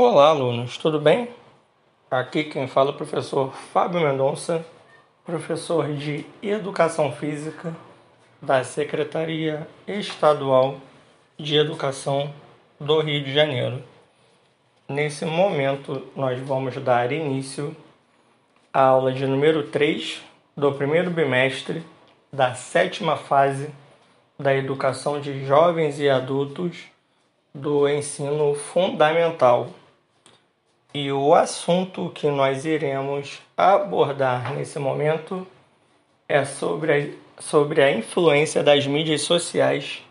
Olá, alunos, tudo bem? Aqui quem fala é o professor Fábio Mendonça, professor de Educação Física da Secretaria Estadual de Educação do Rio de Janeiro. Nesse momento, nós vamos dar início à aula de número 3 do primeiro bimestre da sétima fase da educação de jovens e adultos do ensino fundamental. E o assunto que nós iremos abordar nesse momento é sobre a, sobre a influência das mídias sociais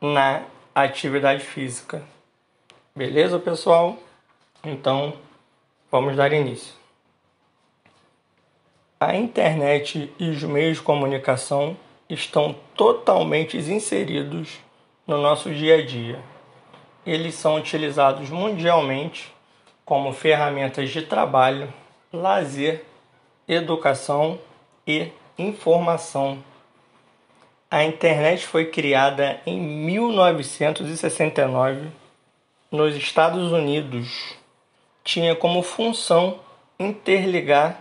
na atividade física. Beleza, pessoal? Então, vamos dar início. A internet e os meios de comunicação estão totalmente inseridos no nosso dia a dia. Eles são utilizados mundialmente como ferramentas de trabalho, lazer, educação e informação. A internet foi criada em 1969 nos Estados Unidos. Tinha como função interligar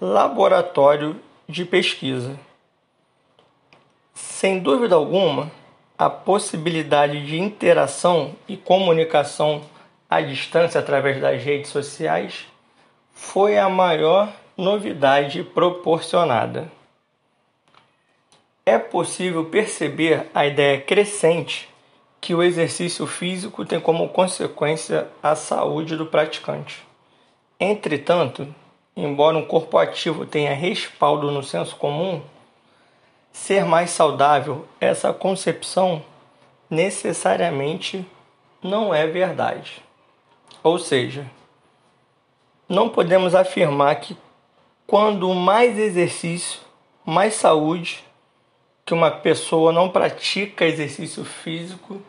laboratório de pesquisa. Sem dúvida alguma, a possibilidade de interação e comunicação à distância através das redes sociais foi a maior novidade proporcionada. É possível perceber a ideia crescente que o exercício físico tem como consequência a saúde do praticante. Entretanto, embora um corpo ativo tenha respaldo no senso comum, ser mais saudável, essa concepção necessariamente não é verdade. Ou seja, não podemos afirmar que quando mais exercício, mais saúde, que uma pessoa não pratica exercício físico,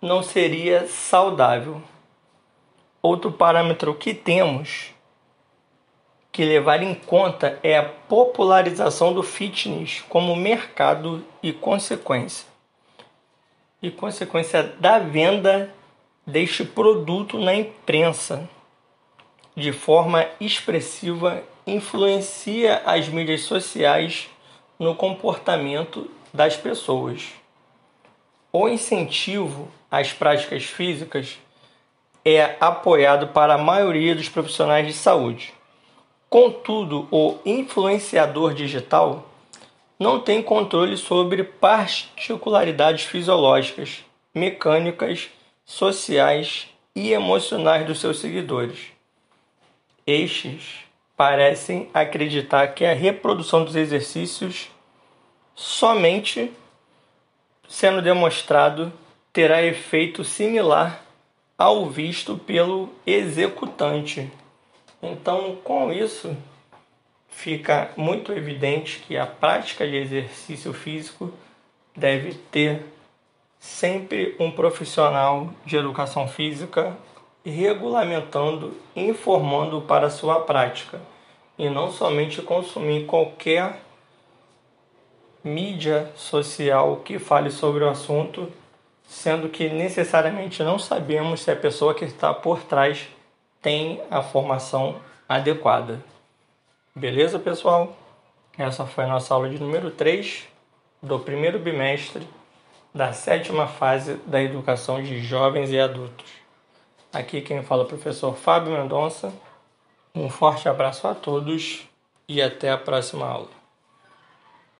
não seria saudável. Outro parâmetro que temos que levar em conta é a popularização do fitness como mercado e consequência. E consequência da venda deste produto na imprensa de forma expressiva influencia as mídias sociais no comportamento das pessoas. O incentivo às práticas físicas é apoiado para a maioria dos profissionais de saúde Contudo, o influenciador digital não tem controle sobre particularidades fisiológicas, mecânicas, sociais e emocionais dos seus seguidores. Estes parecem acreditar que a reprodução dos exercícios somente sendo demonstrado terá efeito similar ao visto pelo executante. Então, com isso, fica muito evidente que a prática de exercício físico deve ter sempre um profissional de educação física regulamentando, informando para sua prática e não somente consumir qualquer mídia social que fale sobre o assunto, sendo que necessariamente não sabemos se a pessoa que está por trás tem a formação adequada. Beleza, pessoal? Essa foi a nossa aula de número 3 do primeiro bimestre da sétima fase da educação de jovens e adultos. Aqui quem fala é o professor Fábio Mendonça. Um forte abraço a todos e até a próxima aula.